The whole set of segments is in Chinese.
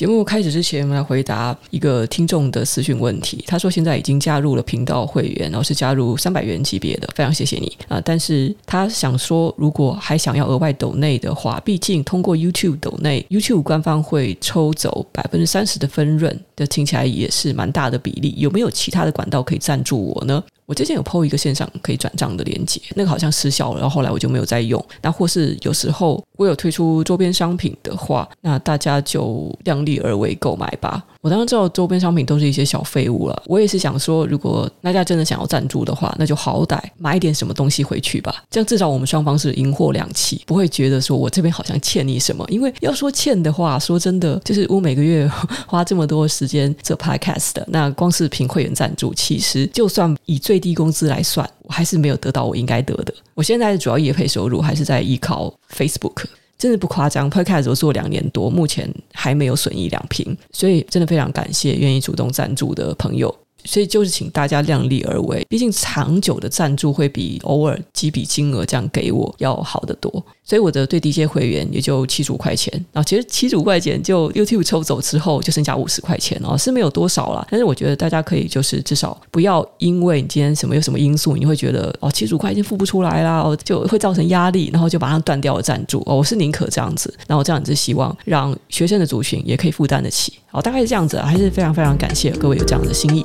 节目开始之前，我们来回答一个听众的私讯问题。他说现在已经加入了频道会员，然后是加入三百元级别的，非常谢谢你啊！但是他想说，如果还想要额外抖内的话，毕竟通过 YouTube 抖内，YouTube 官方会抽走百分之三十的分润，这听起来也是蛮大的比例。有没有其他的管道可以赞助我呢？我之前有 PO 一个线上可以转账的链接，那个好像失效了，然后后来我就没有再用。那或是有时候我有推出周边商品的话，那大家就量力而为购买吧。我当然知道周边商品都是一些小废物了，我也是想说，如果大家真的想要赞助的话，那就好歹买一点什么东西回去吧，这样至少我们双方是银货两訖，不会觉得说我这边好像欠你什么。因为要说欠的话，说真的，就是我每个月 花这么多时间做 podcast，那光是凭会员赞助，其实就算以最低工资来算，我还是没有得到我应该得的。我现在的主要业配收入还是在依靠 Facebook。真的不夸张，Podcast 我做两年多，目前还没有损益两平，所以真的非常感谢愿意主动赞助的朋友。所以就是请大家量力而为，毕竟长久的赞助会比偶尔几笔金额这样给我要好得多。所以我的最低阶会员也就七十五块钱，然后其实七十五块钱就 YouTube 抽走之后就剩下五十块钱哦，是没有多少啦。但是我觉得大家可以就是至少不要因为你今天什么有什么因素，你会觉得哦七十五块钱付不出来啦，就会造成压力，然后就马上断掉了赞助哦。我是宁可这样子，然后这样子希望让学生的族群也可以负担得起。好，大概是这样子，还是非常非常感谢各位有这样的心意。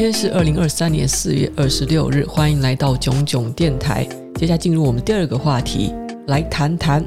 今天是二零二三年四月二十六日，欢迎来到囧囧电台。接下来进入我们第二个话题，来谈谈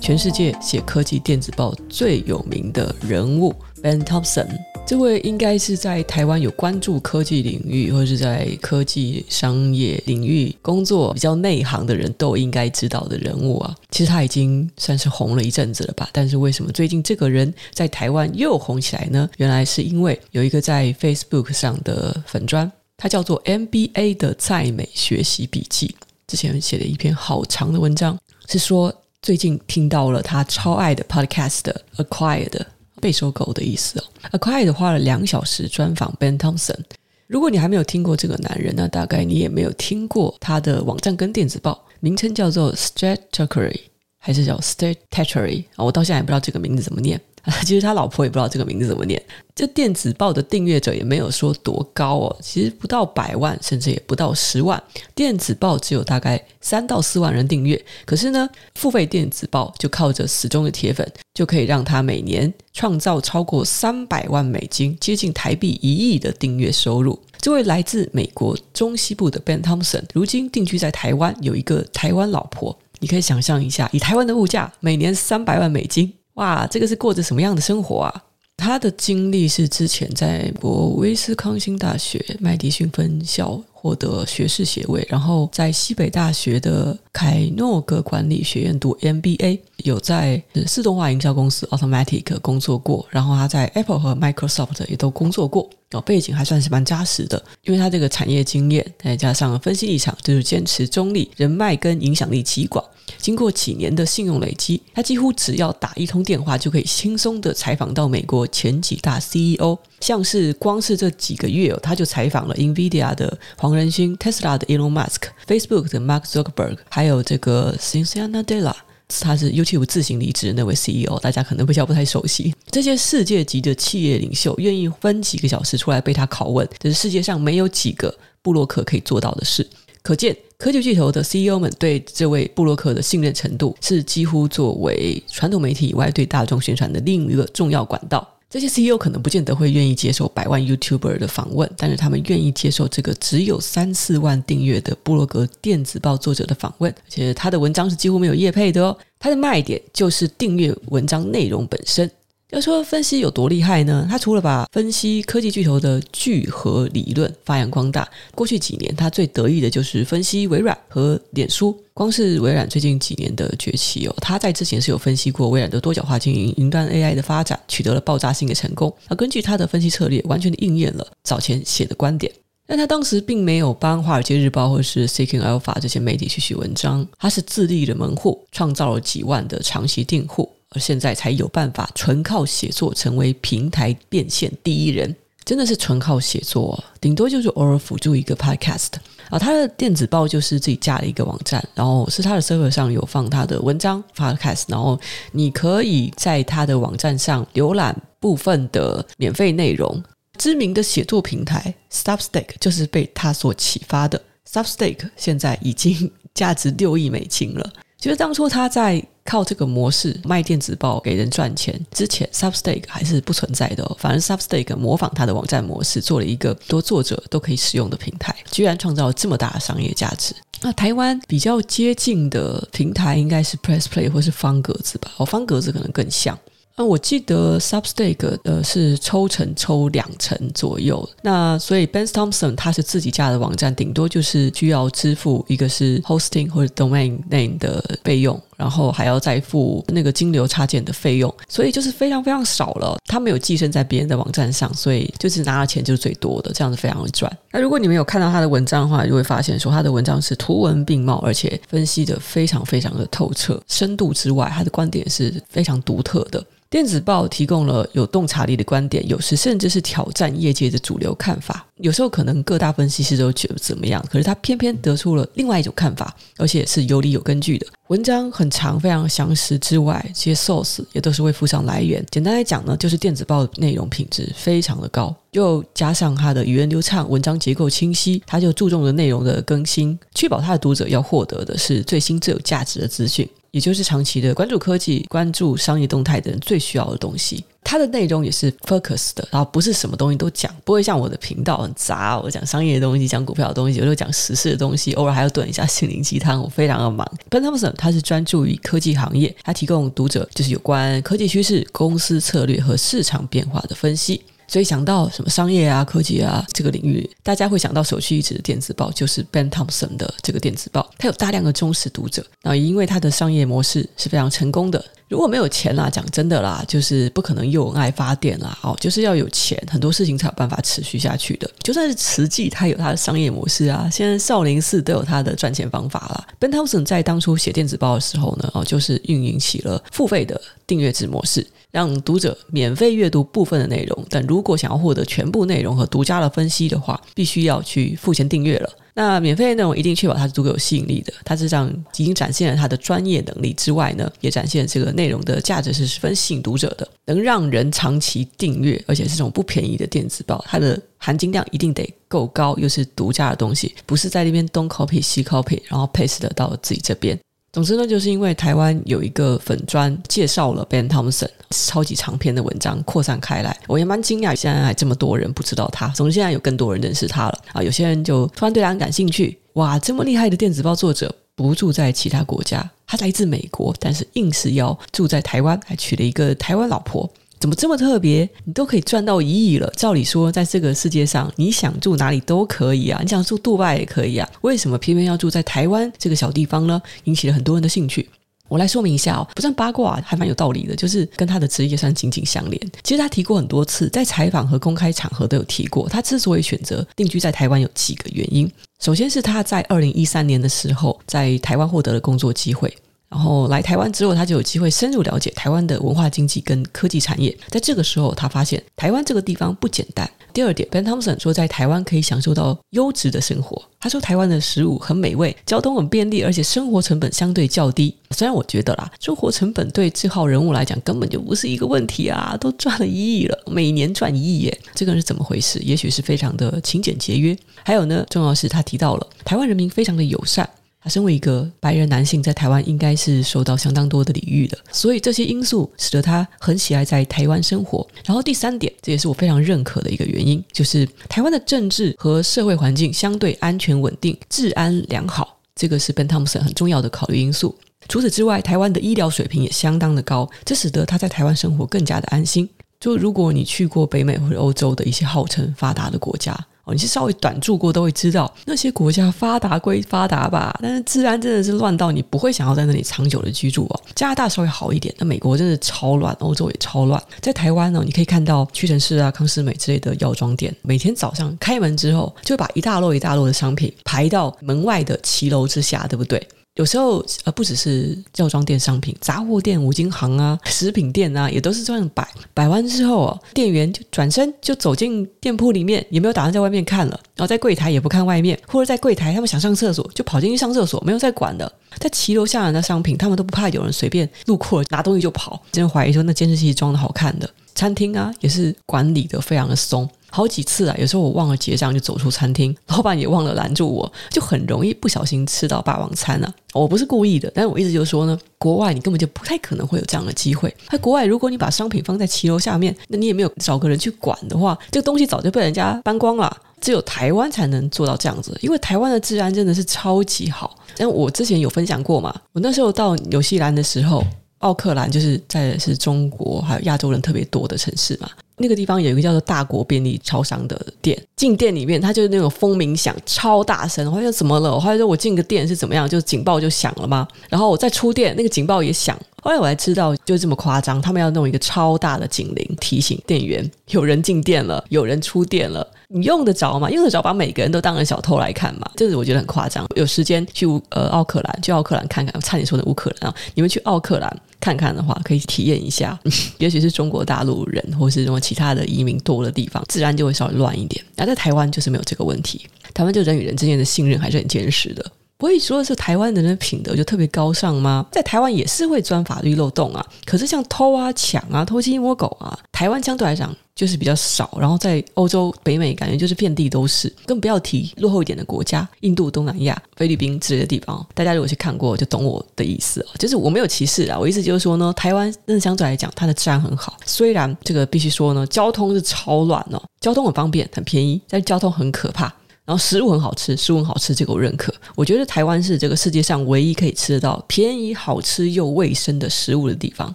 全世界写科技电子报最有名的人物 Ben Thompson。这位应该是在台湾有关注科技领域，或者是在科技商业领域工作比较内行的人都应该知道的人物啊。其实他已经算是红了一阵子了吧？但是为什么最近这个人在台湾又红起来呢？原来是因为有一个在 Facebook 上的粉专，他叫做 MBA 的在美学习笔记。之前写了一篇好长的文章，是说最近听到了他超爱的 Podcast Acquired。被收购的意思哦。Acquired 花了两小时专访 Ben Thompson。如果你还没有听过这个男人，那大概你也没有听过他的网站跟电子报，名称叫做 Stratechery 还是叫 Stratechery 啊？我到现在也不知道这个名字怎么念。其实他老婆也不知道这个名字怎么念。这电子报的订阅者也没有说多高哦，其实不到百万，甚至也不到十万。电子报只有大概三到四万人订阅，可是呢，付费电子报就靠着死忠的铁粉，就可以让他每年创造超过三百万美金，接近台币一亿的订阅收入。这位来自美国中西部的 Ben Thompson，如今定居在台湾，有一个台湾老婆。你可以想象一下，以台湾的物价，每年三百万美金。哇，这个是过着什么样的生活啊？他的经历是之前在国威斯康星大学麦迪逊分校获得学士学位，然后在西北大学的凯诺格管理学院读 MBA，有在自动化营销公司 Automattic 工作过，然后他在 Apple 和 Microsoft 也都工作过，哦，背景还算是蛮扎实的，因为他这个产业经验再加上分析立场，就是坚持中立，人脉跟影响力极广。经过几年的信用累积，他几乎只要打一通电话就可以轻松地采访到美国前几大 CEO。像是光是这几个月，他就采访了 NVIDIA 的黄仁勋、Tesla 的 Elon Musk、Facebook 的 Mark Zuckerberg，还有这个 Satya Nadella，他是 YouTube 自行离职的那位 CEO，大家可能比较不太熟悉。这些世界级的企业领袖愿意分几个小时出来被他拷问，这是世界上没有几个部落客可以做到的事。可见，科技巨头的 CEO 们对这位布洛克的信任程度，是几乎作为传统媒体以外对大众宣传的另一个重要管道。这些 CEO 可能不见得会愿意接受百万 YouTuber 的访问，但是他们愿意接受这个只有三四万订阅的布洛格电子报作者的访问，而且他的文章是几乎没有业配的哦。他的卖点就是订阅文章内容本身。要说分析有多厉害呢？他除了把分析科技巨头的聚合理论发扬光大，过去几年他最得意的就是分析微软和脸书。光是微软最近几年的崛起哦，他在之前是有分析过微软的多角化经营、云端 AI 的发展，取得了爆炸性的成功。而根据他的分析策略，完全的应验了早前写的观点。但他当时并没有帮《华尔街日报》或是 Seeking Alpha 这些媒体去写文章，他是自立的门户，创造了几万的长期订户。而现在才有办法纯靠写作成为平台变现第一人。真的是纯靠写作，哦顶多就是偶尔辅助一个 podcast 啊。他的电子报就是自己架了一个网站，然后是他的 server 上有放他的文章 podcast，然后你可以在他的网站上浏览部分的免费内容。知名的写作平台 Substack 就是被他所启发的。Substack 现在已经 价值六亿美金了。其实当初他在靠这个模式卖电子报给人赚钱之前，Substack 还是不存在的。反而 Substack 模仿他的网站模式，做了一个多作者都可以使用的平台，居然创造了这么大的商业价值。那台湾比较接近的平台应该是 Press Play 或是方格子吧？哦，方格子可能更像。那我记得 Substack 呃是抽成抽两成左右，那所以 Ben Thompson 他是自己家的网站，顶多就是需要支付一个是 hosting 或者 domain name 的费用，然后还要再付那个金流插件的费用，所以就是非常非常少了。他没有寄生在别人的网站上，所以就是拿了钱就是最多的，这样子非常的赚。那如果你们有看到他的文章的话，就会发现说他的文章是图文并茂，而且分析的非常非常的透彻，深度之外，他的观点是非常独特的。电子报提供了有洞察力的观点，有时甚至是挑战业界的主流看法。有时候可能各大分析师都觉得怎么样，可是他偏偏得出了另外一种看法，而且是有理有根据的。文章很长，非常详实之外，这些 source 也都是会附上来源。简单来讲呢，就是电子报的内容品质非常的高，又加上它的语言流畅，文章结构清晰，它就注重了内容的更新，确保它的读者要获得的是最新最有价值的资讯。也就是长期的关注科技、关注商业动态的人最需要的东西。它的内容也是 focus 的，然后不是什么东西都讲，不会像我的频道很杂，我讲商业的东西、讲股票的东西，有时候讲时事的东西，偶尔还要炖一下心灵鸡汤，我非常的忙。Ben Thompson 他是专注于科技行业，他提供读者就是有关科技趋势、公司策略和市场变化的分析。所以想到什么商业啊、科技啊这个领域，大家会想到首屈一指的电子报，就是 Ben Thompson 的这个电子报。它有大量的忠实读者，那也因为它的商业模式是非常成功的。如果没有钱啦，讲真的啦，就是不可能又爱发电啦。哦，就是要有钱，很多事情才有办法持续下去的。就算是慈济，它有它的商业模式啊。现在少林寺都有它的赚钱方法啦。Ben Thompson 在当初写电子报的时候呢，哦，就是运营起了付费的订阅制模式。让读者免费阅读部分的内容，但如果想要获得全部内容和独家的分析的话，必须要去付钱订阅了。那免费的内容一定确保它是足够有吸引力的，它是这样已经展现了它的专业能力之外呢，也展现这个内容的价值是十分吸引读者的，能让人长期订阅，而且是这种不便宜的电子报，它的含金量一定得够高，又是独家的东西，不是在那边东 copy 西 copy，然后 paste 的到自己这边。总之呢，就是因为台湾有一个粉专介绍了 Ben Thompson 超级长篇的文章扩散开来，我也蛮惊讶，现在还这么多人不知道他。总之，现在有更多人认识他了啊！有些人就突然对他很感兴趣，哇，这么厉害的电子报作者不住在其他国家，他来自美国，但是硬是要住在台湾，还娶了一个台湾老婆。怎么这么特别？你都可以赚到一亿了。照理说，在这个世界上，你想住哪里都可以啊，你想住杜拜也可以啊。为什么偏偏要住在台湾这个小地方呢？引起了很多人的兴趣。我来说明一下哦，不算八卦，还蛮有道理的，就是跟他的职业算紧紧相连。其实他提过很多次，在采访和公开场合都有提过。他之所以选择定居在台湾，有几个原因。首先是他在二零一三年的时候，在台湾获得了工作机会。然后来台湾之后，他就有机会深入了解台湾的文化经济跟科技产业。在这个时候，他发现台湾这个地方不简单。第二点，Ben Thompson 说，在台湾可以享受到优质的生活。他说，台湾的食物很美味，交通很便利，而且生活成本相对较低。虽然我觉得啦，生活成本对这号人物来讲根本就不是一个问题啊，都赚了一亿了，每年赚一亿耶，这个人是怎么回事？也许是非常的勤俭节约。还有呢，重要是他提到了台湾人民非常的友善。身为一个白人男性，在台湾应该是受到相当多的礼遇的，所以这些因素使得他很喜爱在台湾生活。然后第三点，这也是我非常认可的一个原因，就是台湾的政治和社会环境相对安全稳定，治安良好，这个是 Ben Thompson 很重要的考虑因素。除此之外，台湾的医疗水平也相当的高，这使得他在台湾生活更加的安心。就如果你去过北美或者欧洲的一些号称发达的国家。你是稍微短住过都会知道，那些国家发达归发达吧，但是治安真的是乱到你不会想要在那里长久的居住哦。加拿大稍微好一点，那美国真的超乱，欧洲也超乱。在台湾呢，你可以看到屈臣氏啊、康斯美之类的药妆店，每天早上开门之后，就把一大摞一大摞的商品排到门外的骑楼之下，对不对？有时候呃，不只是药妆店商品，杂货店、五金行啊、食品店啊，也都是这样摆。摆完之后哦，店员就转身就走进店铺里面，也没有打算在外面看了。然后在柜台也不看外面，或者在柜台他们想上厕所就跑进去上厕所，没有再管的。在骑楼下的商品，他们都不怕有人随便路过拿东西就跑。真怀疑说那监视器装的好看的。餐厅啊，也是管理的非常的松，好几次啊，有时候我忘了结账就走出餐厅，老板也忘了拦住我，就很容易不小心吃到霸王餐啊。我不是故意的，但是我意思就是说呢，国外你根本就不太可能会有这样的机会。在国外，如果你把商品放在骑楼下面，那你也没有找个人去管的话，这个东西早就被人家搬光了。只有台湾才能做到这样子，因为台湾的治安真的是超级好。但我之前有分享过嘛，我那时候到纽西兰的时候。奥克兰就是在是中国还有亚洲人特别多的城市嘛，那个地方有一个叫做大国便利超商的店，进店里面它就是那种蜂鸣响超大声，我说怎么了？我后来说我进个店是怎么样，就警报就响了吗？然后我再出店，那个警报也响。后来我才知道，就这么夸张，他们要弄一个超大的警铃提醒店员有人进店了，有人出店了。你用得着吗？用得着把每个人都当成小偷来看吗？这是我觉得很夸张。有时间去呃奥克兰，去奥克兰看看。差点说的乌克兰啊，你们去奥克兰看看的话，可以体验一下。也许是中国大陆人，或是什么其他的移民多的地方，自然就会稍微乱一点。那在台湾就是没有这个问题，台湾就人与人之间的信任还是很坚实的。不会说的是台湾人的品德就特别高尚吗？在台湾也是会钻法律漏洞啊。可是像偷啊、抢啊、偷鸡摸狗啊，台湾相对来讲就是比较少。然后在欧洲、北美，感觉就是遍地都是。更不要提落后一点的国家，印度、东南亚、菲律宾之类的地方。大家如果去看过，就懂我的意思啊。就是我没有歧视啊，我意思就是说呢，台湾真的相对来讲它的治安很好。虽然这个必须说呢，交通是超乱哦，交通很方便、很便宜，但是交通很可怕。然后食物很好吃，食物很好吃，这个我认可。我觉得台湾是这个世界上唯一可以吃得到便宜、好吃又卫生的食物的地方。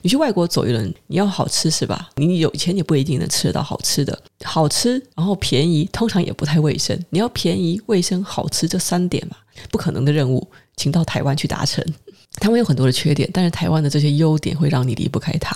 你去外国走一轮，你要好吃是吧？你有钱也不一定能吃得到好吃的。好吃，然后便宜，通常也不太卫生。你要便宜、卫生、好吃这三点嘛，不可能的任务，请到台湾去达成。台湾有很多的缺点，但是台湾的这些优点会让你离不开它。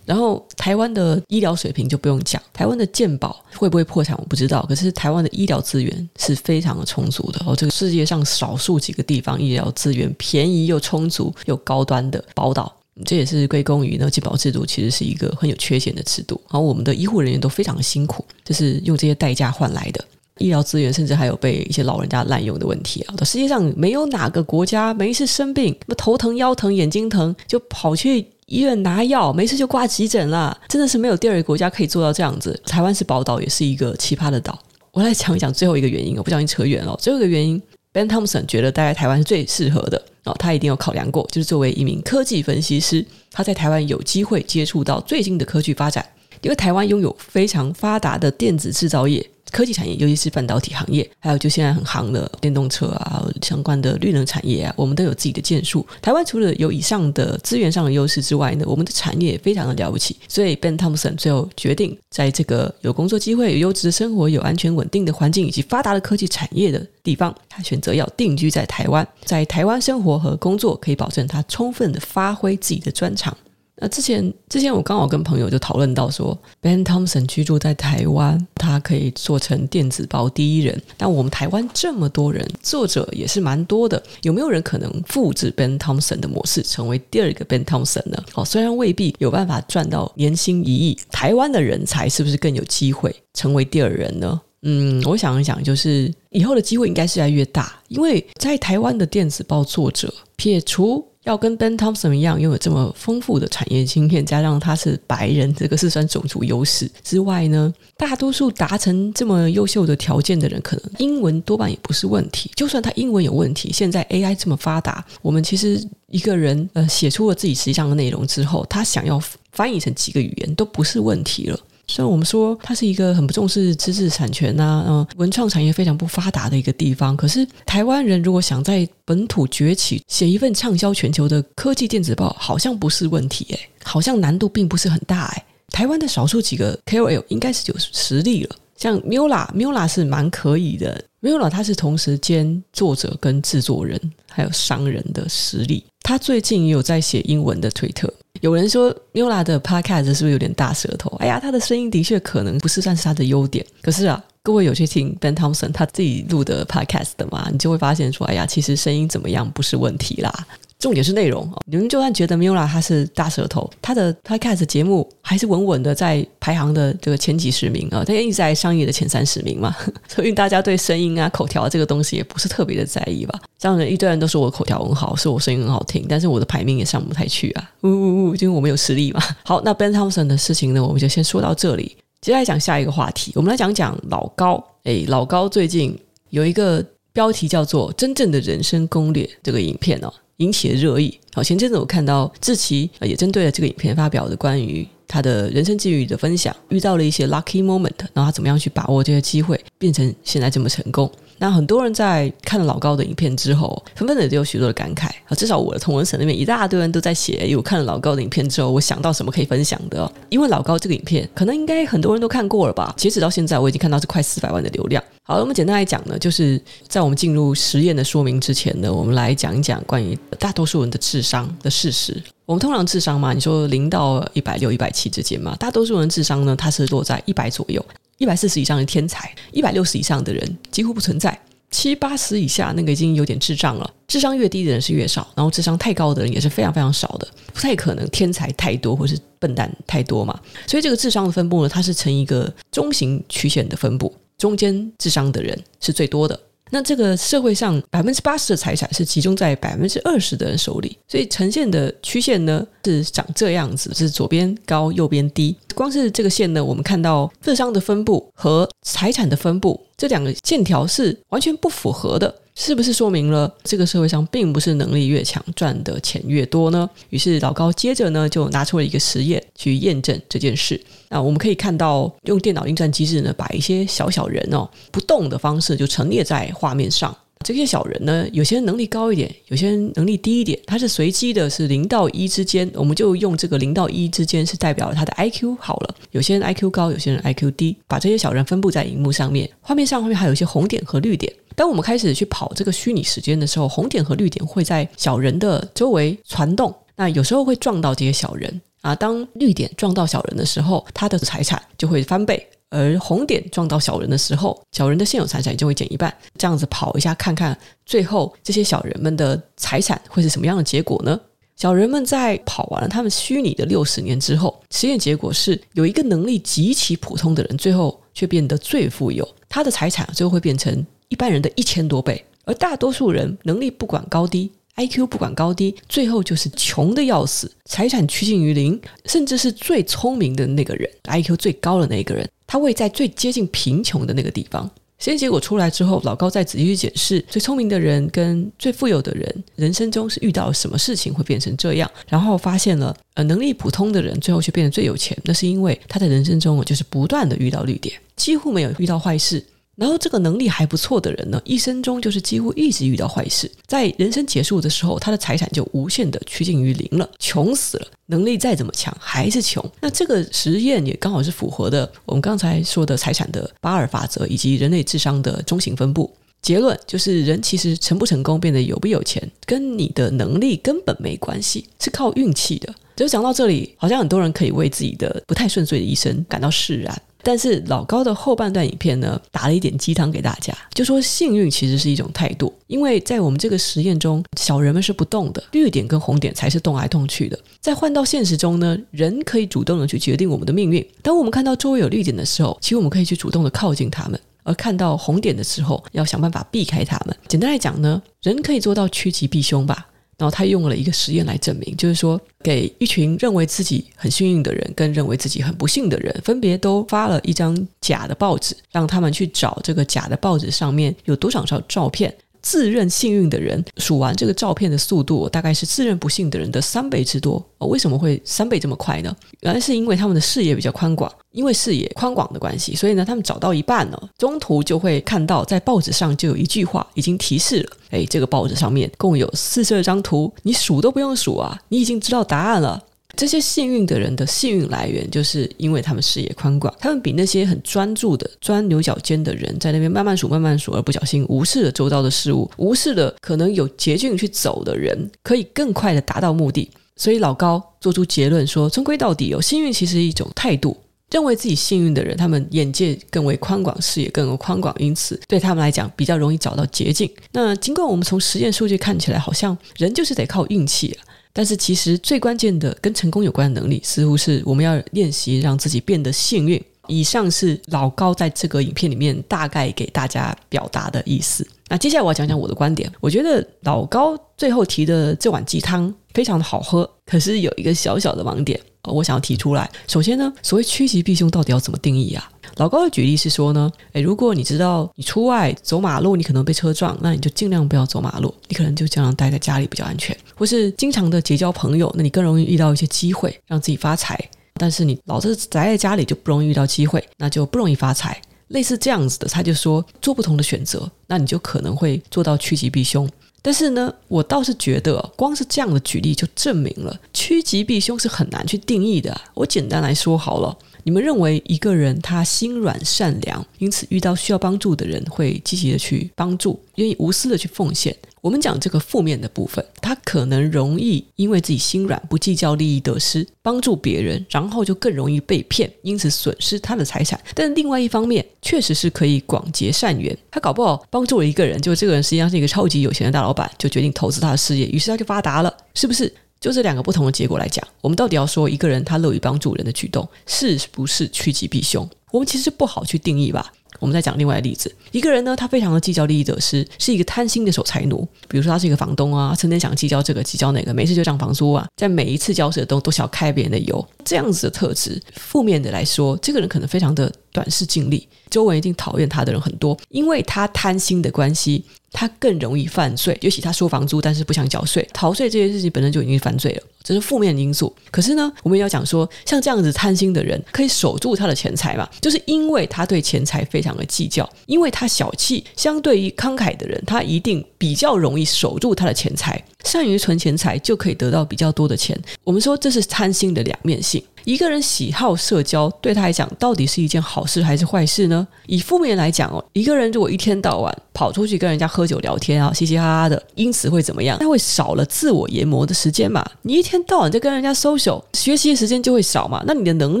然后台湾的医疗水平就不用讲，台湾的健保会不会破产我不知道，可是台湾的医疗资源是非常的充足的哦。这个世界上少数几个地方医疗资源便宜又充足又高端的宝岛，这也是归功于呢健保制度其实是一个很有缺陷的制度。然后我们的医护人员都非常辛苦，这是用这些代价换来的医疗资源，甚至还有被一些老人家滥用的问题啊。世界上没有哪个国家没事生病，什么头疼、腰疼、眼睛疼就跑去。医院拿药，没事就挂急诊啦，真的是没有第二个国家可以做到这样子。台湾是宝岛，也是一个奇葩的岛。我来讲一讲最后一个原因，我不小心扯远了。最后一个原因，Ben Thompson 觉得待在台湾是最适合的哦，他一定有考量过，就是作为一名科技分析师，他在台湾有机会接触到最新的科技发展，因为台湾拥有非常发达的电子制造业。科技产业，尤其是半导体行业，还有就现在很行的电动车啊，相关的绿能产业啊，我们都有自己的建树。台湾除了有以上的资源上的优势之外呢，我们的产业也非常的了不起。所以 Ben Thompson 最后决定，在这个有工作机会、有优质的生活、有安全稳定的环境以及发达的科技产业的地方，他选择要定居在台湾，在台湾生活和工作，可以保证他充分的发挥自己的专长。那之前，之前我刚好跟朋友就讨论到说，Ben Thompson 居住在台湾，他可以做成电子报第一人。但我们台湾这么多人，作者也是蛮多的，有没有人可能复制 Ben Thompson 的模式，成为第二个 Ben Thompson 呢？哦，虽然未必有办法赚到年薪一亿，台湾的人才是不是更有机会成为第二人呢？嗯，我想一想，就是以后的机会应该是越来越大，因为在台湾的电子报作者撇除。要跟 Ben Thompson 一样拥有这么丰富的产业经验，加上他是白人，这个是算种族优势之外呢，大多数达成这么优秀的条件的人，可能英文多半也不是问题。就算他英文有问题，现在 AI 这么发达，我们其实一个人呃写出了自己实际上的内容之后，他想要翻译成几个语言都不是问题了。虽然我们说它是一个很不重视知识产权呐、啊，嗯，文创产业非常不发达的一个地方，可是台湾人如果想在本土崛起，写一份畅销全球的科技电子报，好像不是问题诶，好像难度并不是很大诶。台湾的少数几个 KOL 应该是有实力了，像 Mula Mula 是蛮可以的，Mula 他是同时兼作者跟制作人，还有商人的实力。他最近也有在写英文的推特。有人说 Miula 的 Podcast 是不是有点大舌头？哎呀，他的声音的确可能不是算是他的优点。可是啊，各位有去听 Ben Thompson 他自己录的 Podcast 的嘛？你就会发现说，哎呀，其实声音怎么样不是问题啦。重点是内容，你们就算觉得 Miula 他是大舌头，他的 Podcast 节目还是稳稳的在排行的这个前几十名啊，他一直在商业的前三十名嘛，所以大家对声音啊、口条这个东西也不是特别的在意吧？这样一堆人都说我口条很好，说我声音很好听，但是我的排名也上不太去啊，呜呜呜，因为我没有实力嘛。好，那 Ben Thompson 的事情呢，我们就先说到这里，接下来讲下一个话题，我们来讲讲老高。诶，老高最近有一个标题叫做《真正的人生攻略》这个影片哦。引起了热议。好，前阵子我看到志奇也针对了这个影片发表的关于他的人生际遇的分享，遇到了一些 lucky moment，然后他怎么样去把握这些机会，变成现在这么成功。那很多人在看了老高的影片之后，纷纷的都有许多的感慨啊。至少我的同文层那边一大堆人都在写，有看了老高的影片之后，我想到什么可以分享的。因为老高这个影片，可能应该很多人都看过了吧？截止到现在，我已经看到是快四百万的流量。好了，我们简单来讲呢，就是在我们进入实验的说明之前呢，我们来讲一讲关于大多数人的智商的事实。我们通常智商嘛，你说零到一百六、一百七之间嘛，大多数人智商呢，它是落在一百左右。一百四十以上的天才，一百六十以上的人几乎不存在。七八十以下那个已经有点智障了。智商越低的人是越少，然后智商太高的人也是非常非常少的。不太可能天才太多或是笨蛋太多嘛。所以这个智商的分布呢，它是呈一个中型曲线的分布，中间智商的人是最多的。那这个社会上百分之八十的财产是集中在百分之二十的人手里，所以呈现的曲线呢是长这样子，是左边高，右边低。光是这个线呢，我们看到浙商的分布和财产的分布这两个线条是完全不符合的。是不是说明了这个社会上并不是能力越强赚的钱越多呢？于是老高接着呢就拿出了一个实验去验证这件事。那我们可以看到，用电脑运算机制呢，把一些小小人哦不动的方式就陈列在画面上。这些小人呢，有些人能力高一点，有些人能力低一点，它是随机的，是零到一之间。我们就用这个零到一之间是代表了他的 IQ 好了。有些人 IQ 高，有些人 IQ 低，把这些小人分布在荧幕上面。画面上后面还有一些红点和绿点。当我们开始去跑这个虚拟时间的时候，红点和绿点会在小人的周围传动，那有时候会撞到这些小人啊。当绿点撞到小人的时候，他的财产就会翻倍；而红点撞到小人的时候，小人的现有财产就会减一半。这样子跑一下，看看最后这些小人们的财产会是什么样的结果呢？小人们在跑完了他们虚拟的六十年之后，实验结果是有一个能力极其普通的人，最后却变得最富有，他的财产最后会变成。一般人的一千多倍，而大多数人能力不管高低，IQ 不管高低，最后就是穷的要死，财产趋近于零，甚至是最聪明的那个人，IQ 最高的那个人，他位在最接近贫穷的那个地方。实验结果出来之后，老高再仔细去检视最聪明的人跟最富有的人人生中是遇到了什么事情会变成这样，然后发现了，呃，能力普通的人最后却变得最有钱，那是因为他在人生中就是不断的遇到绿点，几乎没有遇到坏事。然后这个能力还不错的人呢，一生中就是几乎一直遇到坏事，在人生结束的时候，他的财产就无限的趋近于零了，穷死了。能力再怎么强，还是穷。那这个实验也刚好是符合的我们刚才说的财产的八二法则以及人类智商的中型分布。结论就是，人其实成不成功，变得有不有钱，跟你的能力根本没关系，是靠运气的。就讲到这里，好像很多人可以为自己的不太顺遂的一生感到释然。但是老高的后半段影片呢，打了一点鸡汤给大家，就说幸运其实是一种态度，因为在我们这个实验中，小人们是不动的，绿点跟红点才是动来动去的。再换到现实中呢，人可以主动的去决定我们的命运。当我们看到周围有绿点的时候，其实我们可以去主动的靠近他们；而看到红点的时候，要想办法避开他们。简单来讲呢，人可以做到趋吉避凶吧。然后他用了一个实验来证明，就是说，给一群认为自己很幸运的人跟认为自己很不幸的人，分别都发了一张假的报纸，让他们去找这个假的报纸上面有多少张照片。自认幸运的人数完这个照片的速度，大概是自认不幸的人的三倍之多。哦，为什么会三倍这么快呢？原来是因为他们的视野比较宽广，因为视野宽广的关系，所以呢，他们找到一半呢，中途就会看到在报纸上就有一句话已经提示了。诶，这个报纸上面共有四十二张图，你数都不用数啊，你已经知道答案了。这些幸运的人的幸运来源，就是因为他们视野宽广，他们比那些很专注的钻牛角尖的人，在那边慢慢数、慢慢数，而不小心无视了周遭的事物，无视了可能有捷径去走的人，可以更快的达到目的。所以老高做出结论说，终归到底哦，幸运其实是一种态度。认为自己幸运的人，他们眼界更为宽广，视野更为宽广，因此对他们来讲比较容易找到捷径。那尽管我们从实验数据看起来好像人就是得靠运气啊，但是其实最关键的跟成功有关的能力，似乎是我们要练习让自己变得幸运。以上是老高在这个影片里面大概给大家表达的意思。那接下来我要讲讲我的观点。我觉得老高最后提的这碗鸡汤非常的好喝，可是有一个小小的盲点。我想要提出来。首先呢，所谓趋吉避凶到底要怎么定义啊？老高的举例是说呢，诶，如果你知道你出外走马路，你可能被车撞，那你就尽量不要走马路，你可能就尽量待在家里比较安全。或是经常的结交朋友，那你更容易遇到一些机会让自己发财。但是你老是宅在家里，就不容易遇到机会，那就不容易发财。类似这样子的，他就说做不同的选择，那你就可能会做到趋吉避凶。但是呢，我倒是觉得，光是这样的举例就证明了趋吉避凶是很难去定义的。我简单来说好了。你们认为一个人他心软善良，因此遇到需要帮助的人会积极的去帮助，愿意无私的去奉献。我们讲这个负面的部分，他可能容易因为自己心软，不计较利益得失，帮助别人，然后就更容易被骗，因此损失他的财产。但另外一方面，确实是可以广结善缘。他搞不好帮助了一个人，就这个人实际上是一个超级有钱的大老板，就决定投资他的事业，于是他就发达了，是不是？就这两个不同的结果来讲，我们到底要说一个人他乐于帮助人的举动是不是趋吉避凶？我们其实不好去定义吧。我们再讲另外的例子，一个人呢，他非常的计较利益得失，是一个贪心的守财奴。比如说他是一个房东啊，成天想计较这个计较那个，没事就涨房租啊，在每一次交涉都都想要开别人的油，这样子的特质，负面的来说，这个人可能非常的短视近利，周围一定讨厌他的人很多，因为他贪心的关系。他更容易犯罪，尤其他收房租，但是不想缴税，逃税这件事情本身就已经犯罪了，这是负面因素。可是呢，我们也要讲说，像这样子贪心的人，可以守住他的钱财嘛？就是因为他对钱财非常的计较，因为他小气，相对于慷慨的人，他一定比较容易守住他的钱财，善于存钱财，就可以得到比较多的钱。我们说这是贪心的两面性。一个人喜好社交，对他来讲，到底是一件好事还是坏事呢？以负面来讲哦，一个人如果一天到晚跑出去跟人家喝酒聊天啊，嘻嘻哈哈的，因此会怎么样？他会少了自我研磨的时间嘛？你一天到晚在跟人家 social，学习的时间就会少嘛？那你的能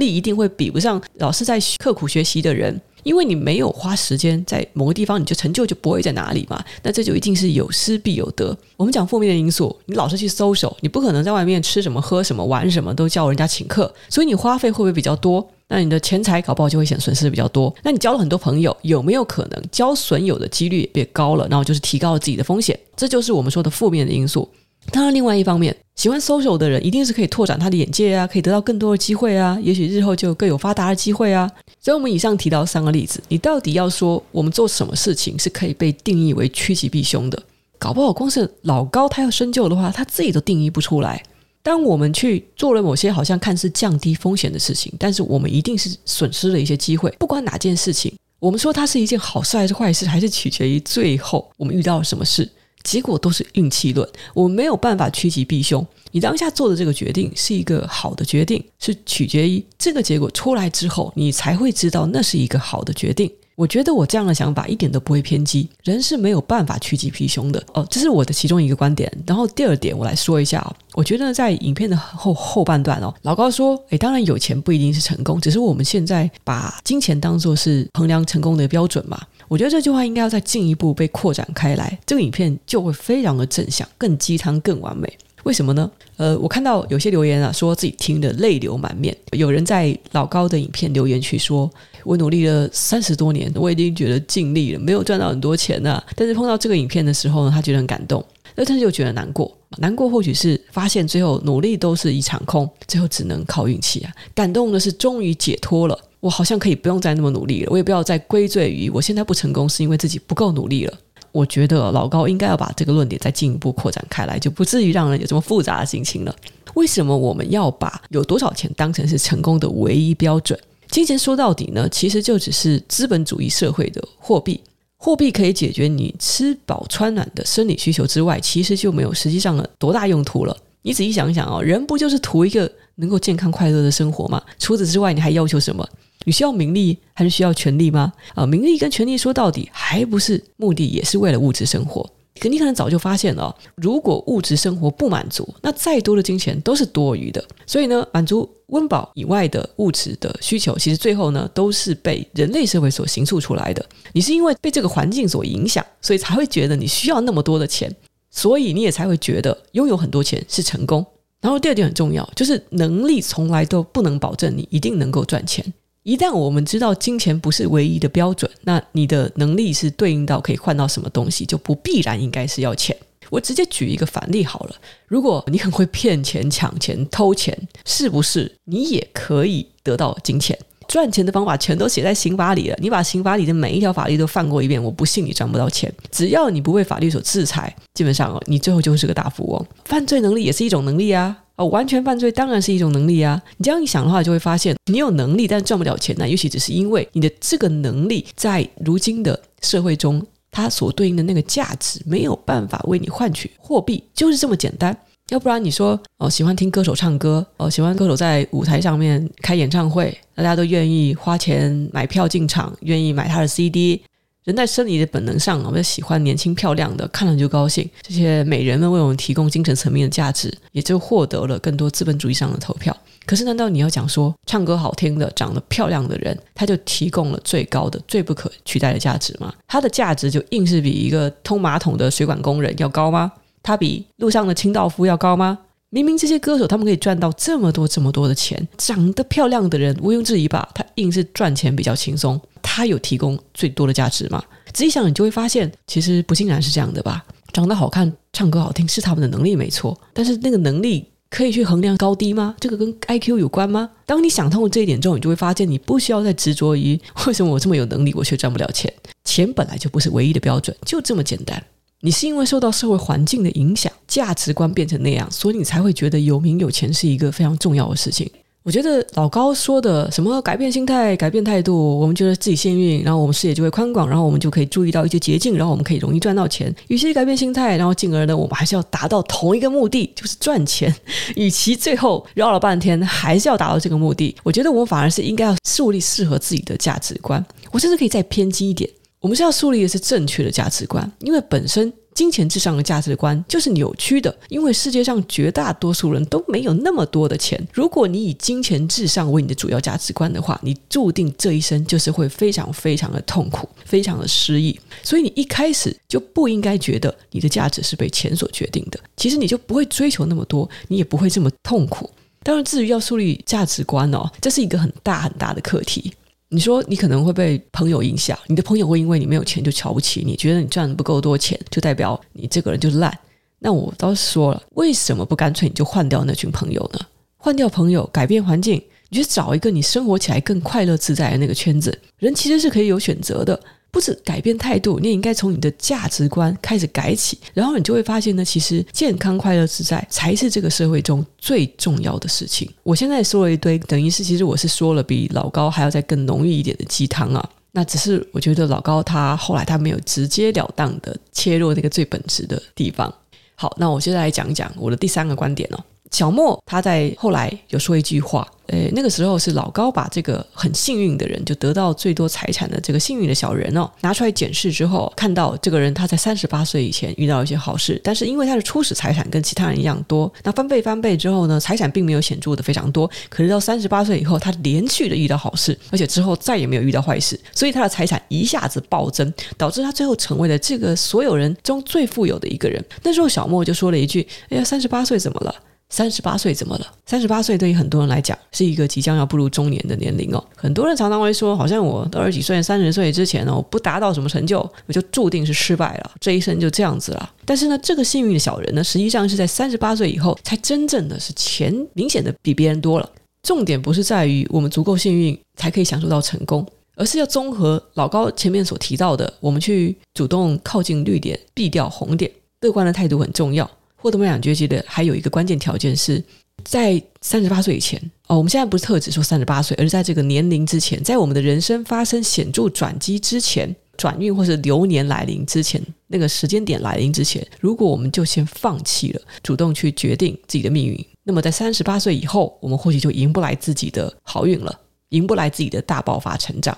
力一定会比不上老是在刻苦学习的人。因为你没有花时间在某个地方，你就成就就不会在哪里嘛。那这就一定是有失必有得。我们讲负面的因素，你老是去搜索你不可能在外面吃什么、喝什么、玩什么都叫人家请客，所以你花费会不会比较多？那你的钱财搞不好就会显损失比较多。那你交了很多朋友，有没有可能交损友的几率变高了？然后就是提高了自己的风险。这就是我们说的负面的因素。当然，另外一方面，喜欢 social 的人一定是可以拓展他的眼界啊，可以得到更多的机会啊，也许日后就更有发达的机会啊。所以，我们以上提到三个例子，你到底要说我们做什么事情是可以被定义为趋吉避凶的？搞不好光是老高他要深究的话，他自己都定义不出来。当我们去做了某些好像看似降低风险的事情，但是我们一定是损失了一些机会。不管哪件事情，我们说它是一件好事还是坏事，还是取决于最后我们遇到了什么事。结果都是运气论，我们没有办法趋吉避凶。你当下做的这个决定是一个好的决定，是取决于这个结果出来之后，你才会知道那是一个好的决定。我觉得我这样的想法一点都不会偏激，人是没有办法趋吉避凶的。哦，这是我的其中一个观点。然后第二点，我来说一下，我觉得在影片的后后半段哦，老高说：“诶，当然有钱不一定是成功，只是我们现在把金钱当作是衡量成功的标准嘛。”我觉得这句话应该要再进一步被扩展开来，这个影片就会非常的正向，更鸡汤，更完美。为什么呢？呃，我看到有些留言啊，说自己听得泪流满面。有人在老高的影片留言区说：“我努力了三十多年，我已经觉得尽力了，没有赚到很多钱啊。但是碰到这个影片的时候呢，他觉得很感动。那但是又觉得难过，难过或许是发现最后努力都是一场空，最后只能靠运气啊。感动的是终于解脱了。”我好像可以不用再那么努力了，我也不要再归罪于我现在不成功是因为自己不够努力了。我觉得老高应该要把这个论点再进一步扩展开来，就不至于让人有这么复杂的心情了。为什么我们要把有多少钱当成是成功的唯一标准？金钱说到底呢，其实就只是资本主义社会的货币。货币可以解决你吃饱穿暖的生理需求之外，其实就没有实际上的多大用途了。你仔细想想哦，人不就是图一个能够健康快乐的生活吗？除此之外，你还要求什么？你需要名利还是需要权力吗？啊，名利跟权力说到底还不是目的，也是为了物质生活。可你可能早就发现了，如果物质生活不满足，那再多的金钱都是多余的。所以呢，满足温饱以外的物质的需求，其实最后呢，都是被人类社会所形塑出来的。你是因为被这个环境所影响，所以才会觉得你需要那么多的钱，所以你也才会觉得拥有很多钱是成功。然后第二点很重要，就是能力从来都不能保证你一定能够赚钱。一旦我们知道金钱不是唯一的标准，那你的能力是对应到可以换到什么东西，就不必然应该是要钱。我直接举一个反例好了，如果你很会骗钱、抢钱、偷钱，是不是你也可以得到金钱？赚钱的方法全都写在刑法里了，你把刑法里的每一条法律都翻过一遍，我不信你赚不到钱。只要你不被法律所制裁，基本上哦，你最后就是个大富翁。犯罪能力也是一种能力啊。哦，完全犯罪当然是一种能力啊！你这样一想的话，就会发现你有能力，但赚不了钱，那也许只是因为你的这个能力在如今的社会中，它所对应的那个价值没有办法为你换取货币，就是这么简单。要不然你说哦，喜欢听歌手唱歌，哦，喜欢歌手在舞台上面开演唱会，大家都愿意花钱买票进场，愿意买他的 CD。人在生理的本能上，我们喜欢年轻漂亮的，看了就高兴。这些美人们为我们提供精神层面的价值，也就获得了更多资本主义上的投票。可是，难道你要讲说，唱歌好听的、长得漂亮的人，他就提供了最高的、最不可取代的价值吗？他的价值就硬是比一个通马桶的水管工人要高吗？他比路上的清道夫要高吗？明明这些歌手他们可以赚到这么多、这么多的钱，长得漂亮的人毋庸置疑吧，他硬是赚钱比较轻松。他有提供最多的价值吗？仔细想，你就会发现，其实不尽然是这样的吧。长得好看、唱歌好听是他们的能力没错，但是那个能力可以去衡量高低吗？这个跟 IQ 有关吗？当你想通了这一点之后，你就会发现，你不需要再执着于为什么我这么有能力，我却赚不了钱。钱本来就不是唯一的标准，就这么简单。你是因为受到社会环境的影响，价值观变成那样，所以你才会觉得有名有钱是一个非常重要的事情。我觉得老高说的什么改变心态、改变态度，我们觉得自己幸运，然后我们视野就会宽广，然后我们就可以注意到一些捷径，然后我们可以容易赚到钱。与其改变心态，然后进而呢，我们还是要达到同一个目的，就是赚钱。与其最后绕了半天还是要达到这个目的，我觉得我们反而是应该要树立适合自己的价值观。我甚至可以再偏激一点，我们是要树立的是正确的价值观，因为本身。金钱至上的价值观就是扭曲的，因为世界上绝大多数人都没有那么多的钱。如果你以金钱至上为你的主要价值观的话，你注定这一生就是会非常非常的痛苦，非常的失意。所以你一开始就不应该觉得你的价值是被钱所决定的。其实你就不会追求那么多，你也不会这么痛苦。当然，至于要树立价值观哦，这是一个很大很大的课题。你说你可能会被朋友影响，你的朋友会因为你没有钱就瞧不起你，觉得你赚的不够多钱，就代表你这个人就是烂。那我倒是说了，为什么不干脆你就换掉那群朋友呢？换掉朋友，改变环境，你去找一个你生活起来更快乐自在的那个圈子。人其实是可以有选择的。不止改变态度，你也应该从你的价值观开始改起，然后你就会发现呢，其实健康、快乐、自在才是这个社会中最重要的事情。我现在说了一堆，等于是其实我是说了比老高还要再更浓郁一点的鸡汤啊。那只是我觉得老高他后来他没有直截了当的切入那个最本质的地方。好，那我现在来讲一讲我的第三个观点哦。小莫他在后来有说一句话，诶，那个时候是老高把这个很幸运的人，就得到最多财产的这个幸运的小人哦，拿出来检视之后，看到这个人他在三十八岁以前遇到一些好事，但是因为他的初始财产跟其他人一样多，那翻倍翻倍之后呢，财产并没有显著的非常多，可是到三十八岁以后，他连续的遇到好事，而且之后再也没有遇到坏事，所以他的财产一下子暴增，导致他最后成为了这个所有人中最富有的一个人。那时候小莫就说了一句：“哎呀，三十八岁怎么了？”三十八岁怎么了？三十八岁对于很多人来讲是一个即将要步入中年的年龄哦。很多人常常会说，好像我二十几岁、三十岁之前哦，不达到什么成就，我就注定是失败了，这一生就这样子了。但是呢，这个幸运的小人呢，实际上是在三十八岁以后，才真正的是钱明显的比别人多了。重点不是在于我们足够幸运才可以享受到成功，而是要综合老高前面所提到的，我们去主动靠近绿点，避掉红点，乐观的态度很重要。获得梦想绝技的还有一个关键条件是在三十八岁以前哦，我们现在不是特指说三十八岁，而是在这个年龄之前，在我们的人生发生显著转机之前，转运或是流年来临之前，那个时间点来临之前，如果我们就先放弃了主动去决定自己的命运，那么在三十八岁以后，我们或许就赢不来自己的好运了，赢不来自己的大爆发成长。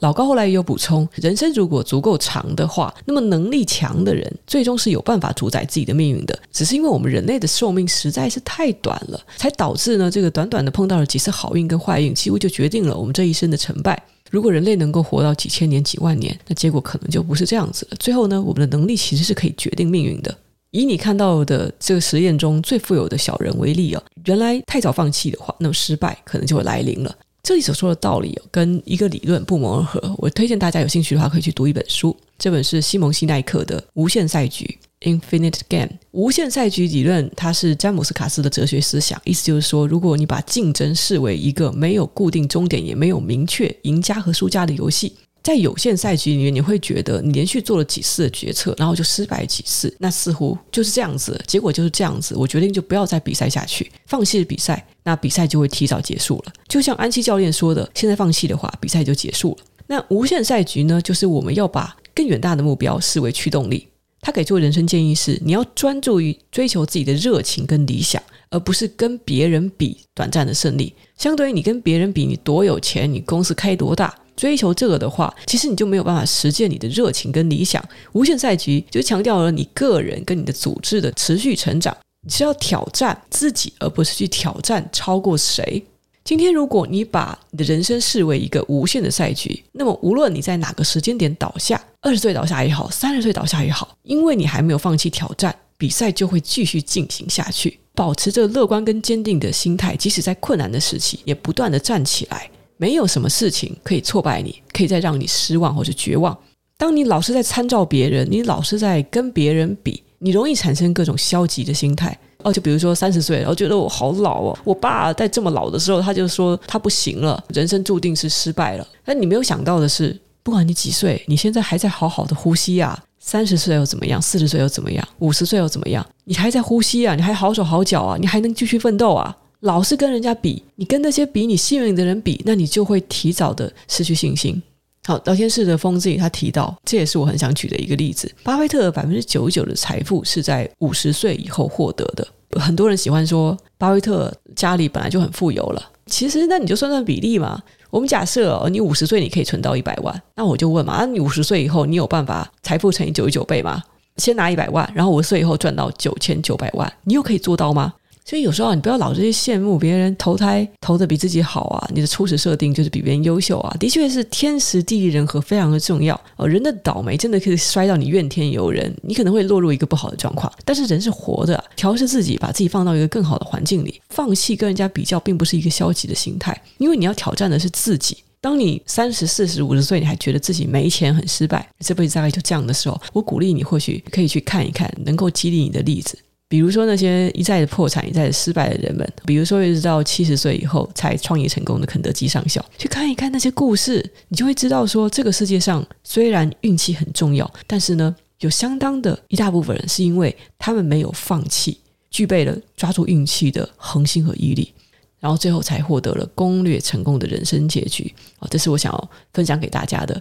老高后来也有补充，人生如果足够长的话，那么能力强的人最终是有办法主宰自己的命运的。只是因为我们人类的寿命实在是太短了，才导致呢这个短短的碰到了几次好运跟坏运，几乎就决定了我们这一生的成败。如果人类能够活到几千年、几万年，那结果可能就不是这样子了。最后呢，我们的能力其实是可以决定命运的。以你看到的这个实验中最富有的小人为例哦，原来太早放弃的话，那么失败可能就会来临了。这里所说的道理，跟一个理论不谋而合。我推荐大家有兴趣的话，可以去读一本书，这本是西蒙西奈克的《无限赛局》（Infinite Game）。无限赛局理论，它是詹姆斯卡斯的哲学思想，意思就是说，如果你把竞争视为一个没有固定终点，也没有明确赢家和输家的游戏。在有限赛局里面，你会觉得你连续做了几次的决策，然后就失败几次，那似乎就是这样子，结果就是这样子。我决定就不要再比赛下去，放弃了比赛，那比赛就会提早结束了。就像安琪教练说的，现在放弃的话，比赛就结束了。那无限赛局呢，就是我们要把更远大的目标视为驱动力。他给出人生建议是：你要专注于追求自己的热情跟理想，而不是跟别人比短暂的胜利。相对于你跟别人比，你多有钱，你公司开多大。追求这个的话，其实你就没有办法实践你的热情跟理想。无限赛局就强调了你个人跟你的组织的持续成长，你是要挑战自己，而不是去挑战超过谁。今天，如果你把你的人生视为一个无限的赛局，那么无论你在哪个时间点倒下，二十岁倒下也好，三十岁倒下也好，因为你还没有放弃挑战，比赛就会继续进行下去。保持着乐观跟坚定的心态，即使在困难的时期，也不断地站起来。没有什么事情可以挫败你，可以再让你失望或者绝望。当你老是在参照别人，你老是在跟别人比，你容易产生各种消极的心态。哦，就比如说三十岁然后觉得我好老哦。我爸在这么老的时候，他就说他不行了，人生注定是失败了。但你没有想到的是，不管你几岁，你现在还在好好的呼吸啊。三十岁又怎么样？四十岁又怎么样？五十岁又怎么样？你还在呼吸啊，你还好手好脚啊，你还能继续奋斗啊。老是跟人家比，你跟那些比你幸运的人比，那你就会提早的失去信心。好，聊天室的疯子他提到，这也是我很想举的一个例子。巴菲特百分之九十九的财富是在五十岁以后获得的。很多人喜欢说巴菲特家里本来就很富有了，其实那你就算算比例嘛。我们假设哦，你五十岁你可以存到一百万，那我就问嘛，那你五十岁以后你有办法财富乘以九十九倍吗？先拿一百万，然后五十岁以后赚到九千九百万，你又可以做到吗？所以有时候啊，你不要老是去羡慕别人投胎投的比自己好啊，你的初始设定就是比别人优秀啊。的确是天时地利人和非常的重要哦。人的倒霉真的可以摔到你怨天尤人，你可能会落入一个不好的状况。但是人是活的，调试自己，把自己放到一个更好的环境里，放弃跟人家比较，并不是一个消极的心态，因为你要挑战的是自己。当你三十四十五十岁，你还觉得自己没钱很失败，这辈子大概就这样的时候，我鼓励你或许可以去看一看能够激励你的例子。比如说那些一再的破产、一再的失败的人们，比如说一直到七十岁以后才创业成功的肯德基上校，去看一看那些故事，你就会知道说，这个世界上虽然运气很重要，但是呢，有相当的一大部分人是因为他们没有放弃，具备了抓住运气的恒心和毅力，然后最后才获得了攻略成功的人生结局。啊，这是我想要分享给大家的。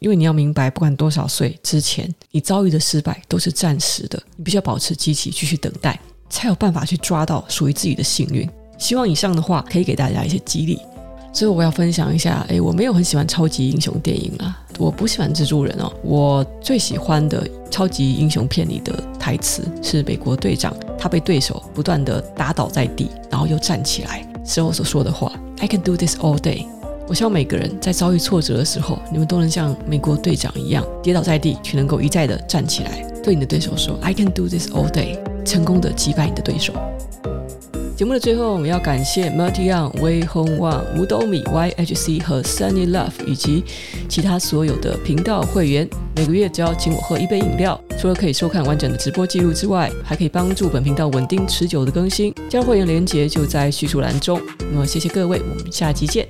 因为你要明白，不管多少岁之前，你遭遇的失败都是暂时的，你必须要保持积极，继续等待，才有办法去抓到属于自己的幸运。希望以上的话可以给大家一些激励。最后我要分享一下，诶，我没有很喜欢超级英雄电影啊，我不喜欢蜘蛛人哦。我最喜欢的超级英雄片里的台词是美国队长，他被对手不断地打倒在地，然后又站起来之后所说的话：“I can do this all day。”我希望每个人在遭遇挫折的时候，你们都能像美国队长一样跌倒在地，却能够一再的站起来，对你的对手说 “I can do this all day”，成功的击败你的对手。节目的最后，我们要感谢 Melody On、Wei Hong Wang、五斗米、YHC 和 Sunny Love 以及其他所有的频道会员。每个月只要请我喝一杯饮料，除了可以收看完整的直播记录之外，还可以帮助本频道稳定持久的更新。加入会员链接就在叙述栏中。那么谢谢各位，我们下期见。